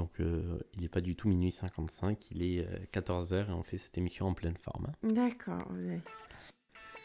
Donc euh, il n'est pas du tout minuit 55, il est 14h et on fait cette émission en pleine forme. hein. D'accord. ouais.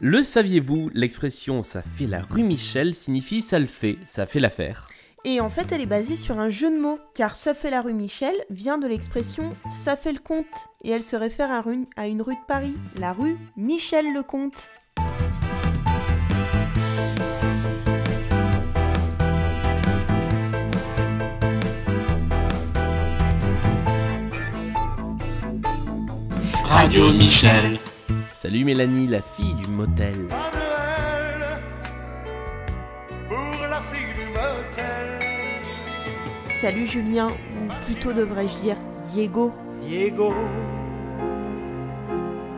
Le saviez-vous, l'expression ça fait la rue Michel signifie ça le fait, ça fait l'affaire. Et en fait, elle est basée sur un jeu de mots, car ça fait la rue Michel vient de l'expression ça fait le comte, et elle se réfère à une rue de Paris, la rue Michel le Comte. Radio Michel. Salut Mélanie, la fille du motel. À Noël, pour la fille du motel. Salut Julien, ou plutôt devrais-je dire Diego. Diego,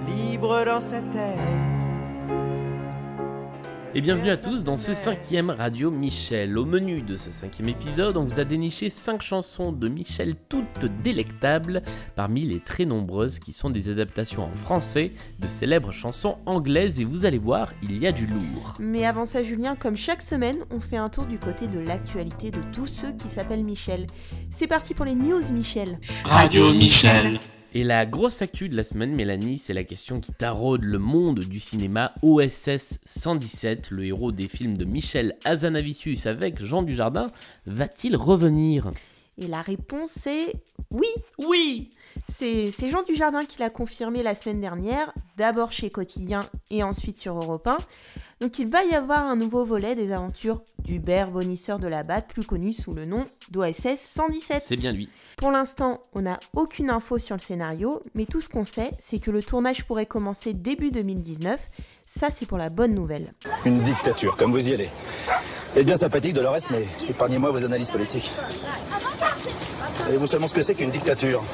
libre dans sa tête. Et bienvenue à tous dans ce cinquième Radio Michel. Au menu de ce cinquième épisode, on vous a déniché cinq chansons de Michel toutes délectables, parmi les très nombreuses qui sont des adaptations en français de célèbres chansons anglaises et vous allez voir, il y a du lourd. Mais avant ça Julien, comme chaque semaine, on fait un tour du côté de l'actualité de tous ceux qui s'appellent Michel. C'est parti pour les news Michel. Radio Michel. Et la grosse actu de la semaine, Mélanie, c'est la question qui taraude le monde du cinéma. OSS 117, le héros des films de Michel Hazanavicius avec Jean Dujardin, va-t-il revenir? Et la réponse est oui. Oui C'est Jean Dujardin qui l'a confirmé la semaine dernière, d'abord chez Quotidien et ensuite sur Europe 1. Donc il va y avoir un nouveau volet des aventures d'Hubert Bonisseur de la Batte, plus connu sous le nom d'OSS 117. C'est bien lui. Pour l'instant, on n'a aucune info sur le scénario, mais tout ce qu'on sait, c'est que le tournage pourrait commencer début 2019. Ça, c'est pour la bonne nouvelle. Une dictature, comme vous y allez. C'est bien sympathique, Dolores, mais épargnez-moi vos analyses politiques. Savez-vous seulement ce que c'est qu'une dictature?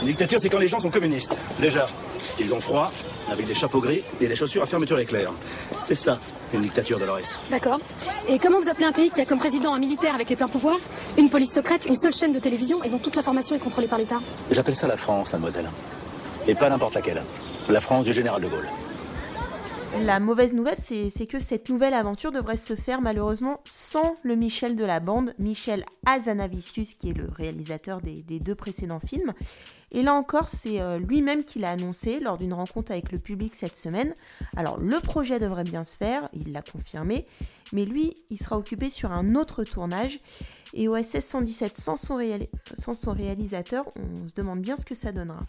Une dictature, c'est quand les gens sont communistes. Déjà, ils ont froid, avec des chapeaux gris et des chaussures à fermeture éclair. C'est ça, une dictature, Dolores. D'accord. Et comment vous appelez un pays qui a comme président un militaire avec les pleins pouvoirs, une police secrète, une seule chaîne de télévision et dont toute l'information est contrôlée par l'État? J'appelle ça la France, mademoiselle. Et pas n'importe laquelle. La France du général de Gaulle. La mauvaise nouvelle, c'est que cette nouvelle aventure devrait se faire malheureusement sans le Michel de la bande, Michel Hazanavicius, qui est le réalisateur des, deux précédents films. Et là encore, c'est euh, lui-même qui l'a annoncé lors d'une rencontre avec le public cette semaine. Alors, le projet devrait bien se faire, il l'a confirmé, mais lui, il sera occupé sur un autre tournage. Et OSS 117 sans son, réali- sans son réalisateur, on se demande bien ce que ça donnera.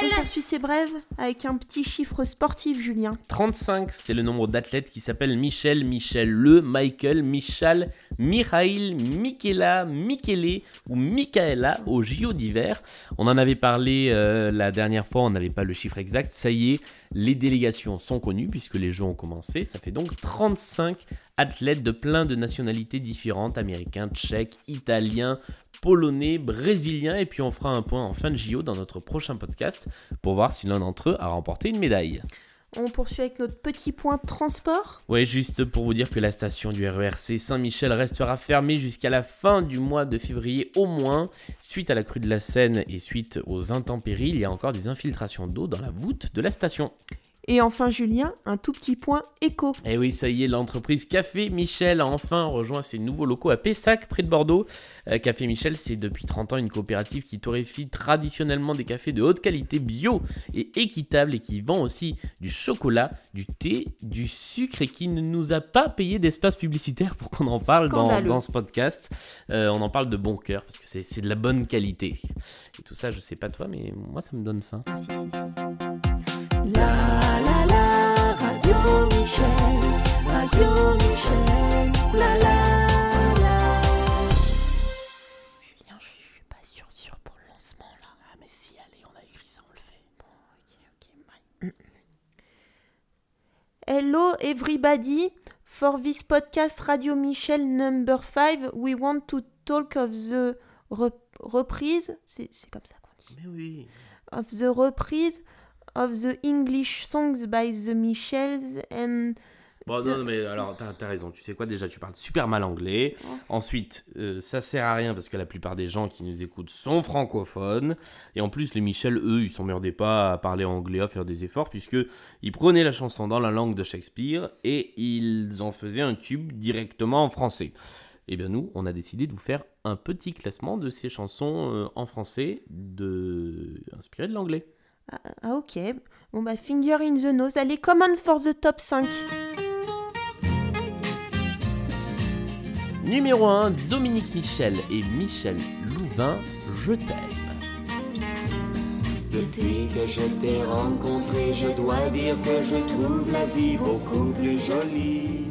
On poursuit ces brèves avec un petit chiffre sportif, Julien. 35, c'est le nombre d'athlètes qui s'appellent Michel, Michel Le, Michael, Michal, Michail, Michaela, Michele ou Michaela au JO d'hiver. On en avait parlé euh, la dernière fois, on n'avait pas le chiffre exact. Ça y est, les délégations sont connues puisque les Jeux ont commencé. Ça fait donc 35 athlètes de plein de nationalités différentes américains, tchèques, italiens, polonais, brésiliens. Et puis on fera un point en fin de JO dans notre prochain podcast pour voir si l'un d'entre eux a remporté une médaille. On poursuit avec notre petit point transport. Ouais, juste pour vous dire que la station du RERC Saint-Michel restera fermée jusqu'à la fin du mois de février au moins. Suite à la crue de la Seine et suite aux intempéries, il y a encore des infiltrations d'eau dans la voûte de la station. Et enfin, Julien, un tout petit point éco. Et oui, ça y est, l'entreprise Café Michel a enfin rejoint ses nouveaux locaux à Pessac, près de Bordeaux. Euh, Café Michel, c'est depuis 30 ans une coopérative qui torréfie traditionnellement des cafés de haute qualité bio et équitable et qui vend aussi du chocolat, du thé, du sucre et qui ne nous a pas payé d'espace publicitaire pour qu'on en parle dans, ce podcast. Euh, on en parle de bon cœur parce que c'est de la bonne qualité. Et tout ça, je sais pas toi, mais moi ça me donne faim. La, Hello everybody, for this podcast Radio Michel number 5, we want to talk of the re- reprise, c'est c'est comme ça qu'on dit, Mais oui. of the reprise of the English songs by the Michels and Bon, non, non, mais alors, t'as as raison. Tu sais quoi, déjà, tu parles super mal anglais. Ensuite, euh, ça sert à rien parce que la plupart des gens qui nous écoutent sont francophones. Et en plus, les Michel, eux, ils s'emmerdaient pas à parler anglais, à faire des efforts, puisque ils prenaient la chanson dans la langue de Shakespeare et ils en faisaient un tube directement en français. Eh bien nous, on a décidé de vous faire un petit classement de ces chansons euh, en français de... inspirées de l'anglais. Ah, ah, ok. Bon bah finger in the nose. Allez, command for the top 5. Numéro 1, Dominique Michel et Michel Louvain, Je t'aime. Depuis que je t'ai rencontré, je dois dire que je trouve la vie beaucoup plus jolie.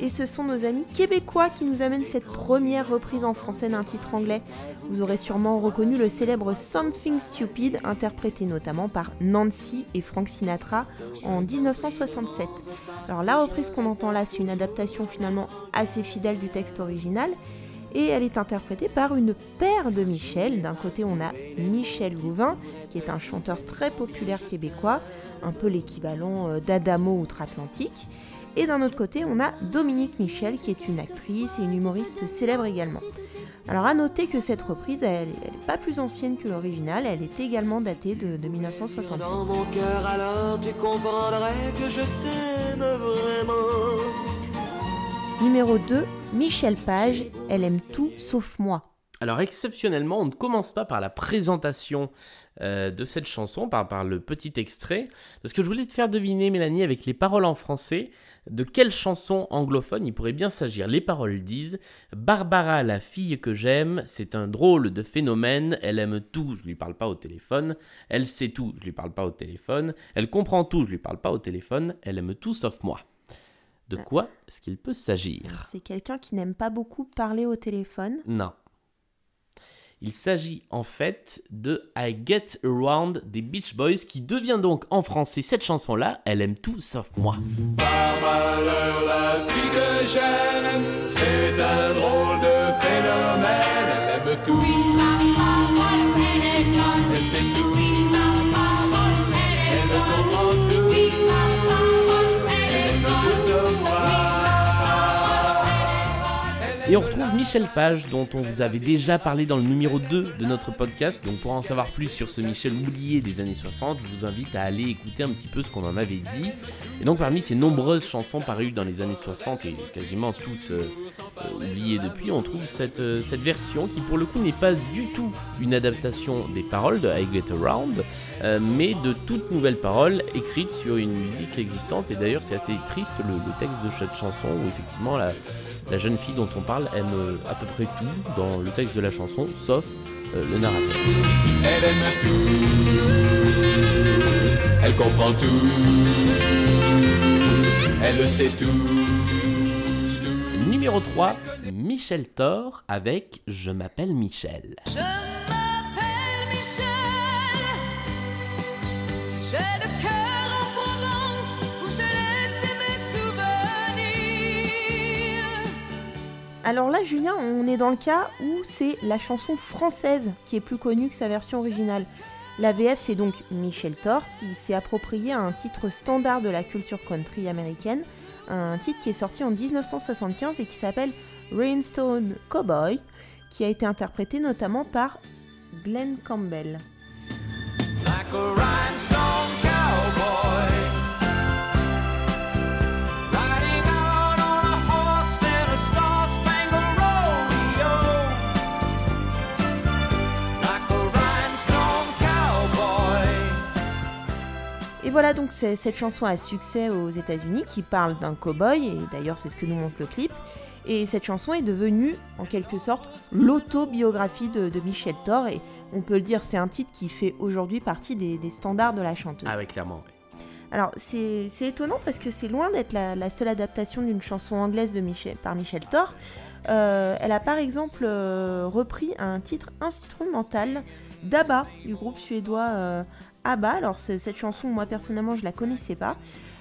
Et ce sont nos amis québécois qui nous amènent cette première reprise en français d'un titre anglais. Vous aurez sûrement reconnu le célèbre Something Stupid, interprété notamment par Nancy et Frank Sinatra en 1967. Alors la reprise qu'on entend là, c'est une adaptation finalement assez fidèle du texte original, et elle est interprétée par une paire de Michel. D'un côté, on a Michel Louvain, qui est un chanteur très populaire québécois, un peu l'équivalent euh, d'Adamo outre-Atlantique. Et d'un autre côté, on a Dominique Michel, qui est une actrice et une humoriste célèbre également. Alors à noter que cette reprise, elle n'est pas plus ancienne que l'original, elle est également datée de, de 1967. Dans mon cœur, alors tu comprendrais que je t'aime vraiment. Numéro 2, Michel Page, elle aime tout sauf moi. Alors exceptionnellement, on ne commence pas par la présentation euh, de cette chanson, par, par le petit extrait, parce que je voulais te faire deviner, Mélanie, avec les paroles en français, de quelle chanson anglophone il pourrait bien s'agir? Les paroles disent Barbara, la fille que j'aime, c'est un drôle de phénomène, elle aime tout, je lui parle pas au téléphone, elle sait tout, je lui parle pas au téléphone, elle comprend tout, je lui parle pas au téléphone, elle aime tout sauf moi. De quoi est-ce qu'il peut s'agir? C'est quelqu'un qui n'aime pas beaucoup parler au téléphone? Non. Il s'agit en fait de I Get Around des Beach Boys qui devient donc en français cette chanson-là, elle aime tout sauf moi. Et on retrouve Michel Page, dont on vous avait déjà parlé dans le numéro 2 de notre podcast. Donc pour en savoir plus sur ce Michel oublié des années 60, je vous invite à aller écouter un petit peu ce qu'on en avait dit. Et donc parmi ces nombreuses chansons parues dans les années 60 et quasiment toutes euh, oubliées depuis, on trouve cette, euh, cette version qui pour le coup n'est pas du tout une adaptation des paroles de I Get Around, euh, mais de toutes nouvelles paroles écrites sur une musique existante. Et d'ailleurs c'est assez triste le, le texte de cette chanson où effectivement la, la jeune fille dont on parle aime à peu près tout dans le texte de la chanson, sauf euh, le narrateur. Elle aime tout. Elle comprend tout. Elle sait tout. Numéro 3, Michel Thor avec Je m'appelle Michel. Je m'appelle Michel. J'ai le cœur Alors là, Julien, on est dans le cas où c'est la chanson française qui est plus connue que sa version originale. La VF, c'est donc Michel Thor qui s'est approprié un titre standard de la culture country américaine, un titre qui est sorti en 1975 et qui s'appelle Rainstone Cowboy, qui a été interprété notamment par Glenn Campbell. Voilà donc cette chanson à succès aux États-Unis qui parle d'un cow-boy, et d'ailleurs c'est ce que nous montre le clip. Et cette chanson est devenue en quelque sorte l'autobiographie de, de Michel Thor, et on peut le dire, c'est un titre qui fait aujourd'hui partie des, des standards de la chanteuse. Ah ouais, clairement. ouais. Alors c'est c'est étonnant parce que c'est loin d'être la, la seule adaptation d'une chanson anglaise de Michel, par Michel Thor. Euh, elle a par exemple euh, repris un titre instrumental d'ABBA, du groupe suédois euh, ABBA. Alors c'est- cette chanson, moi personnellement, je la connaissais pas.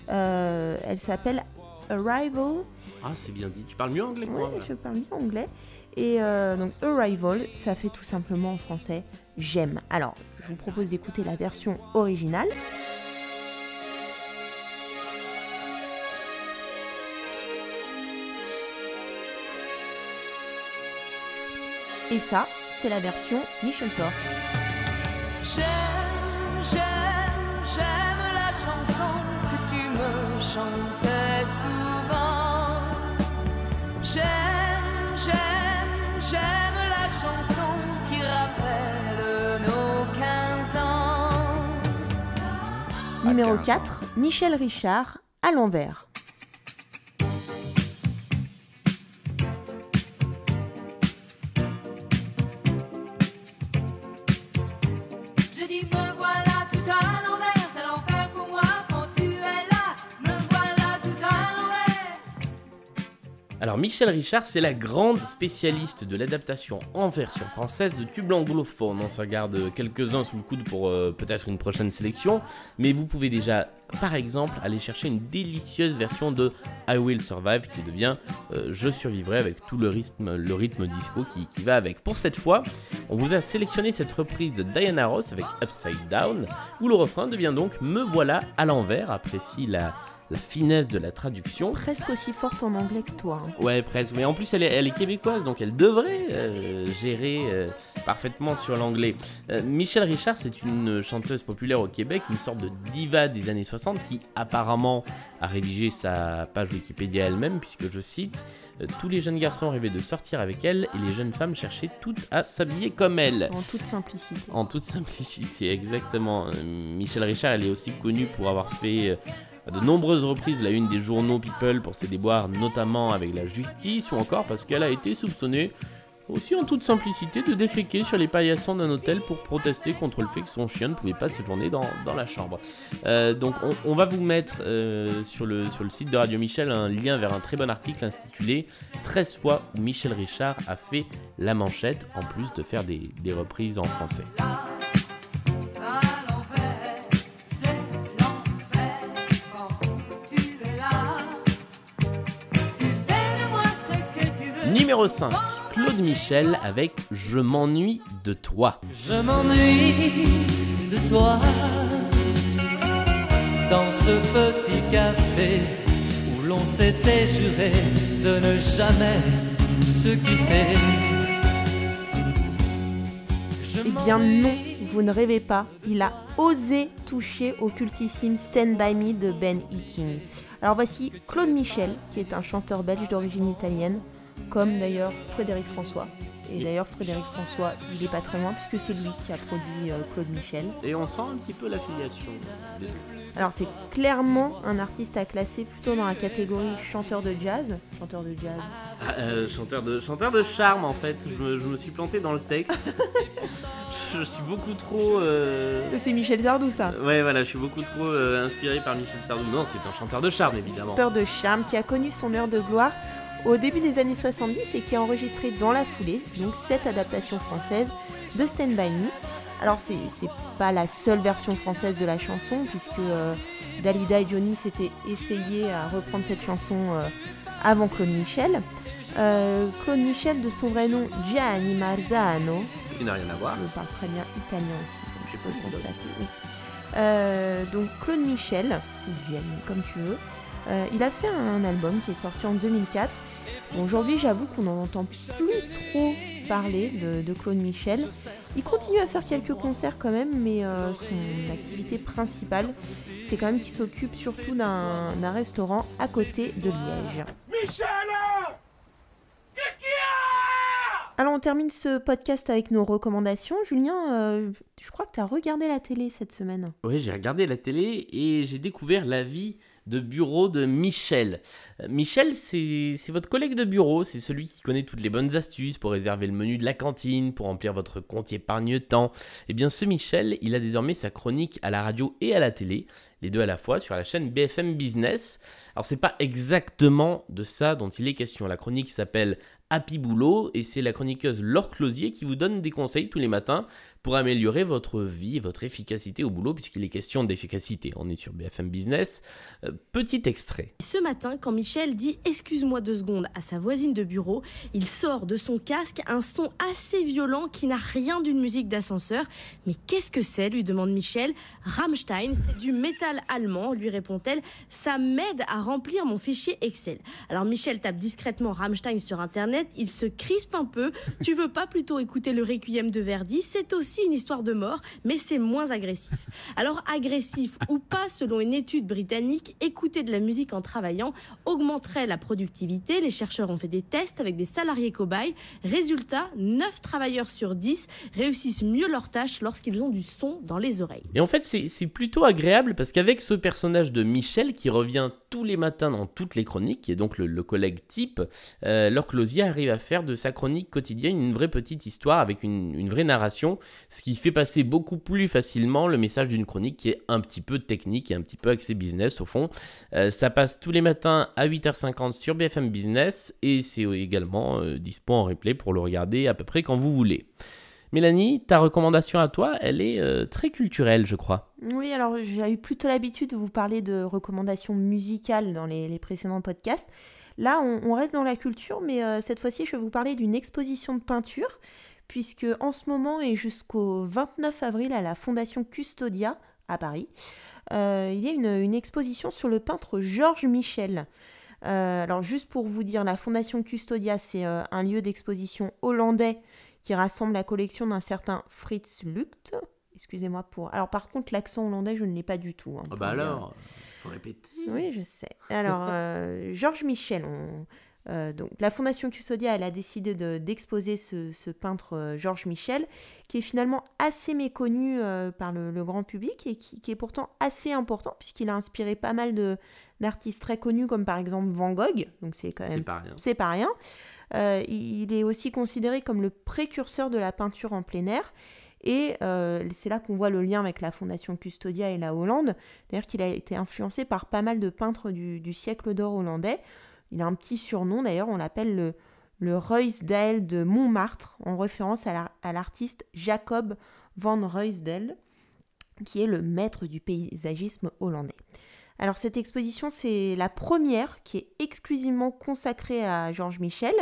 Euh, elle s'appelle Arrival. Ah, c'est bien dit. Tu parles mieux anglais que moi. Ouais, je parle bien anglais. Et euh, donc Arrival, ça fait tout simplement en français j'aime. Alors, je vous propose d'écouter la version originale. Et ça, c'est la version Michel Thor. J'aime, j'aime la chanson que tu me chantais souvent. J'aime, j'aime, j'aime la chanson qui rappelle nos 15 ans. Numéro ah, 4, Michel Richard, à l'envers. Alors Michel Richard, c'est la grande spécialiste de l'adaptation en version française de tubes anglophones. On s'en garde quelques-uns sous le coude pour euh, peut-être une prochaine sélection, mais vous pouvez déjà, par exemple, aller chercher une délicieuse version de I Will Survive qui devient euh, Je survivrai avec tout le rythme, le rythme disco qui, qui va avec. Pour cette fois, on vous a sélectionné cette reprise de Diana Ross avec Upside Down, où le refrain devient donc Me voilà à l'envers. Apprécie la, la finesse de la traduction. Presque aussi forte en anglais que toi. hein. Ouais, presque. Mais en plus, elle est, elle est québécoise, donc elle devrait euh, gérer euh, parfaitement sur l'anglais. Euh, Michel Richard, c'est une chanteuse populaire au Québec, une sorte de diva des années 60 qui apparemment a rédigé sa page Wikipédia elle-même, puisque je cite euh, Tous les jeunes garçons rêvaient de sortir avec elle et les jeunes femmes cherchaient toutes à s'habiller comme elle. En toute simplicité. En toute simplicité, exactement. Euh, Michel Richard, elle est aussi connue pour avoir fait euh, de nombreuses reprises la une des journaux People pour ses déboires, notamment avec la justice, ou encore parce qu'elle a été soupçonnée, aussi en toute simplicité, de déféquer sur les paillassons d'un hôtel pour protester contre le fait que son chien ne pouvait pas séjourner dans, dans la chambre. Euh, donc on, va vous mettre euh, sur, le, site de Radio Michel un lien vers un très bon article intitulé 13 fois où Michel Richard a fait la manchette, en plus de faire des reprises en français. Numéro 5, Claude Michel avec Je m'ennuie de toi. Je m'ennuie de toi dans ce petit café où l'on s'était juré de ne jamais se quitter. Je Eh bien non, vous ne rêvez pas. Il a osé toucher au cultissime Stand By Me de Ben E. King. Alors voici Claude Michel, qui est un chanteur belge d'origine italienne, comme d'ailleurs Frédéric François. Et d'ailleurs Frédéric François, il est pas très loin, puisque c'est lui qui a produit euh, Claude Michel. Et on sent un petit peu l'affiliation. des deux. Alors c'est clairement un artiste à classer plutôt dans la catégorie chanteur de jazz. Chanteur de jazz. Ah, euh, chanteur, de, chanteur de charme en fait, je me, je me suis planté dans le texte. je suis beaucoup trop... euh, C'est Michel Sardou ça. Ouais voilà, je suis beaucoup trop inspiré par Michel Sardou. Non, c'est un chanteur de charme évidemment. chanteur de charme qui a connu son heure de gloire au début des années 70 et qui a enregistré dans la foulée donc cette adaptation française de Stand By Me. Alors c'est pas la seule version française de la chanson puisque euh, Dalida et Johnny s'étaient essayés à reprendre cette chanson euh, avant Claude Michel. Euh, Claude Michel de son vrai nom Gianni Marzano, Ce qui n'a rien à voir. je parle très bien italien aussi, je peux le donc Claude Michel, ou Gianni, comme tu veux, euh, il a fait un album qui est sorti en 2004. Bon, Aujourd'hui, j'avoue qu'on n'en entend plus trop parler de, de Claude Michel. Il continue à faire quelques concerts quand même, mais euh, son activité principale, c'est quand même qu'il s'occupe surtout d'un restaurant à côté de Liège. Alors on termine ce podcast avec nos recommandations. Julien, euh, je crois que tu as regardé la télé cette semaine. Oui, j'ai regardé la télé et j'ai découvert la vie de bureau de Michel. Euh, Michel, c'est votre collègue de bureau, c'est celui qui connaît toutes les bonnes astuces pour réserver le menu de la cantine, pour remplir votre compte épargne-temps. Eh bien, ce Michel, il a désormais sa chronique à la radio et à la télé, les deux à la fois, sur la chaîne BFM Business. Alors, c'est pas exactement de ça dont il est question. La chronique s'appelle Happy Boulot et c'est la chroniqueuse Laure Closier qui vous donne des conseils tous les matins pour améliorer votre vie et votre efficacité au boulot, puisqu'il est question d'efficacité. On est sur BFM Business. Euh, petit extrait. Ce matin, quand Michel dit Excuse-moi deux secondes à sa voisine de bureau, il sort de son casque un son assez violent qui n'a rien d'une musique d'ascenseur. Mais qu'est-ce que c'est? lui demande Michel. Rammstein, c'est du métal allemand, lui répond-elle. Ça m'aide à remplir mon fichier Excel. Alors Michel tape discrètement Rammstein sur internet internet, il se crispe un peu. Tu veux pas plutôt écouter le Requiem de Verdi? C'est aussi une histoire de mort, mais c'est moins agressif. Alors agressif ou pas, selon une étude britannique, écouter de la musique en travaillant augmenterait la productivité. Les chercheurs ont fait des tests avec des salariés cobayes. Résultat, 9 travailleurs sur 10 réussissent mieux leur tâche lorsqu'ils ont du son dans les oreilles. Et en fait, c'est c'est plutôt agréable parce qu'avec ce personnage de Michel qui revient tous les matins dans toutes les chroniques, qui est donc le, le collègue type, euh, Laure Closier arrive à faire de sa chronique quotidienne une vraie petite histoire avec une, une vraie narration, ce qui fait passer beaucoup plus facilement le message d'une chronique qui est un petit peu technique et un petit peu axée business au fond. Euh, ça passe tous les matins à 8h50 sur BFM Business et c'est également euh, dispo en replay pour le regarder à peu près quand vous voulez. Mélanie, ta recommandation à toi, elle est euh, très culturelle, je crois. Oui, alors j'ai eu plutôt l'habitude de vous parler de recommandations musicales dans les, précédents podcasts. Là, on, on reste dans la culture, mais euh, cette fois-ci, je vais vous parler d'une exposition de peinture, puisque en ce moment et jusqu'au 29 avril à la Fondation Custodia à Paris, euh, il y a une, une exposition sur le peintre Georges Michel. Euh, alors juste pour vous dire, la Fondation Custodia, c'est euh, un lieu d'exposition hollandais qui rassemble la collection d'un certain Fritz Lucht. Excusez-moi pour... Alors par contre, l'accent hollandais, je ne l'ai pas du tout. hein, Ah bah alors, faut répéter. Oui, je sais. Alors, Georges Michel, on- euh, donc, la Fondation Custodia, elle a décidé de- d'exposer ce, ce peintre euh, Georges Michel, qui est finalement assez méconnu euh, par le, le grand public et qui, qui est pourtant assez important, puisqu'il a inspiré pas mal d'artistes très connus, comme par exemple Van Gogh. Donc, c'est quand C'est même pas rien. c'est pas rien. Il est aussi considéré comme le précurseur de la peinture en plein air. Et euh, c'est là qu'on voit le lien avec la Fondation Custodia et la Hollande. D'ailleurs qu'il a été influencé par pas mal de peintres du, du siècle d'or hollandais. Il a un petit surnom d'ailleurs, on l'appelle le, le de Montmartre, en référence à la- à l'artiste Jacob van Ruysdael, qui est le maître du paysagisme hollandais. Alors cette exposition, c'est la première qui est exclusivement consacrée à Georges Michel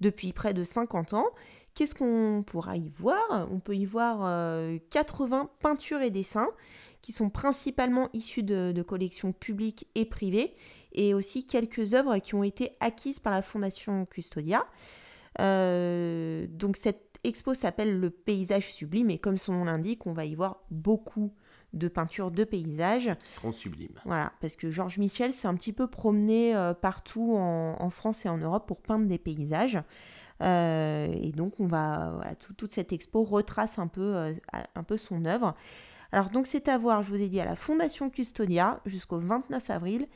depuis près de 50 ans. Qu'est-ce qu'on pourra y voir? On peut y voir euh, 80 peintures et dessins qui sont principalement issus de collections publiques et privées et aussi quelques œuvres qui ont été acquises par la Fondation Custodia. Euh, donc cette expo s'appelle le paysage sublime et comme son nom l'indique, on va y voir beaucoup de peintures de paysages. Qui seront sublimes. Voilà, parce que Georges Michel s'est un petit peu promené euh, partout en, en France et en Europe pour peindre des paysages. Euh, et donc, on va, voilà, tout- toute cette expo retrace un peu, un peu son œuvre. Alors, donc, c'est à voir, je vous ai dit, à la Fondation Custodia jusqu'au 29 avril.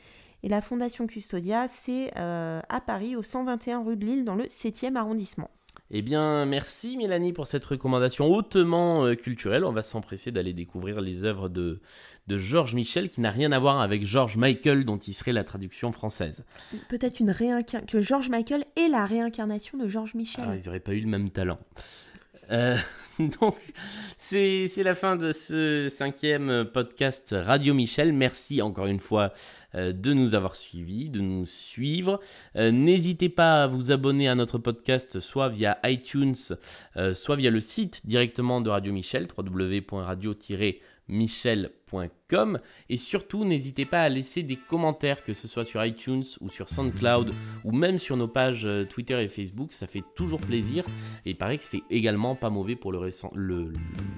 Et la Fondation Custodia, c'est euh, à Paris, au 121 rue de Lille, dans le 7e arrondissement. Eh bien, merci Mélanie pour cette recommandation hautement euh, culturelle. On va s'empresser d'aller découvrir les œuvres de, de Georges Michel, qui n'a rien à voir avec George Michael, dont il serait la traduction française. Peut-être une réincarnation, que Georges Michael est la réincarnation de Georges Michel. Alors, ils n'auraient pas eu le même talent. Euh, donc, c'est la fin de ce cinquième podcast Radio Michel. Merci encore une fois euh, de nous avoir suivis, de nous suivre. Euh, N'hésitez pas à vous abonner à notre podcast, soit via iTunes, euh, soit via le site directement de Radio Michel, www.radio-michel.com. Et surtout, n'hésitez pas à laisser des commentaires, que ce soit sur iTunes ou sur SoundCloud, ou même sur nos pages euh, Twitter et Facebook. Ça fait toujours plaisir. Et il paraît que c'est également pas mauvais pour le,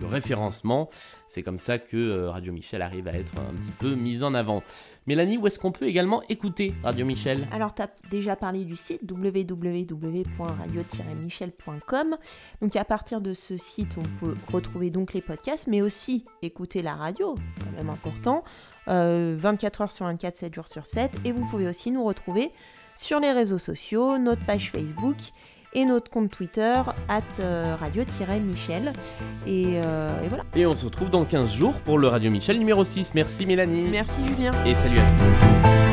référencement. C'est comme ça que euh, Radio Michel arrive à être un petit peu mise en avant. Mélanie, où est-ce qu'on peut également écouter Radio Michel? Alors, tu as déjà parlé du site www.radio-michel.com. Donc, à partir de ce site, on peut retrouver donc les podcasts, mais aussi écouter la radio, quand même important, euh, 24 heures sur 24, 7 jours sur 7. Et vous pouvez aussi nous retrouver sur les réseaux sociaux, notre page Facebook et notre compte Twitter, at euh, radio-michel. Et, euh, et voilà. Et on se retrouve dans 15 jours pour le Radio Michel numéro 6. Merci Mélanie. Merci Julien. Et salut à tous.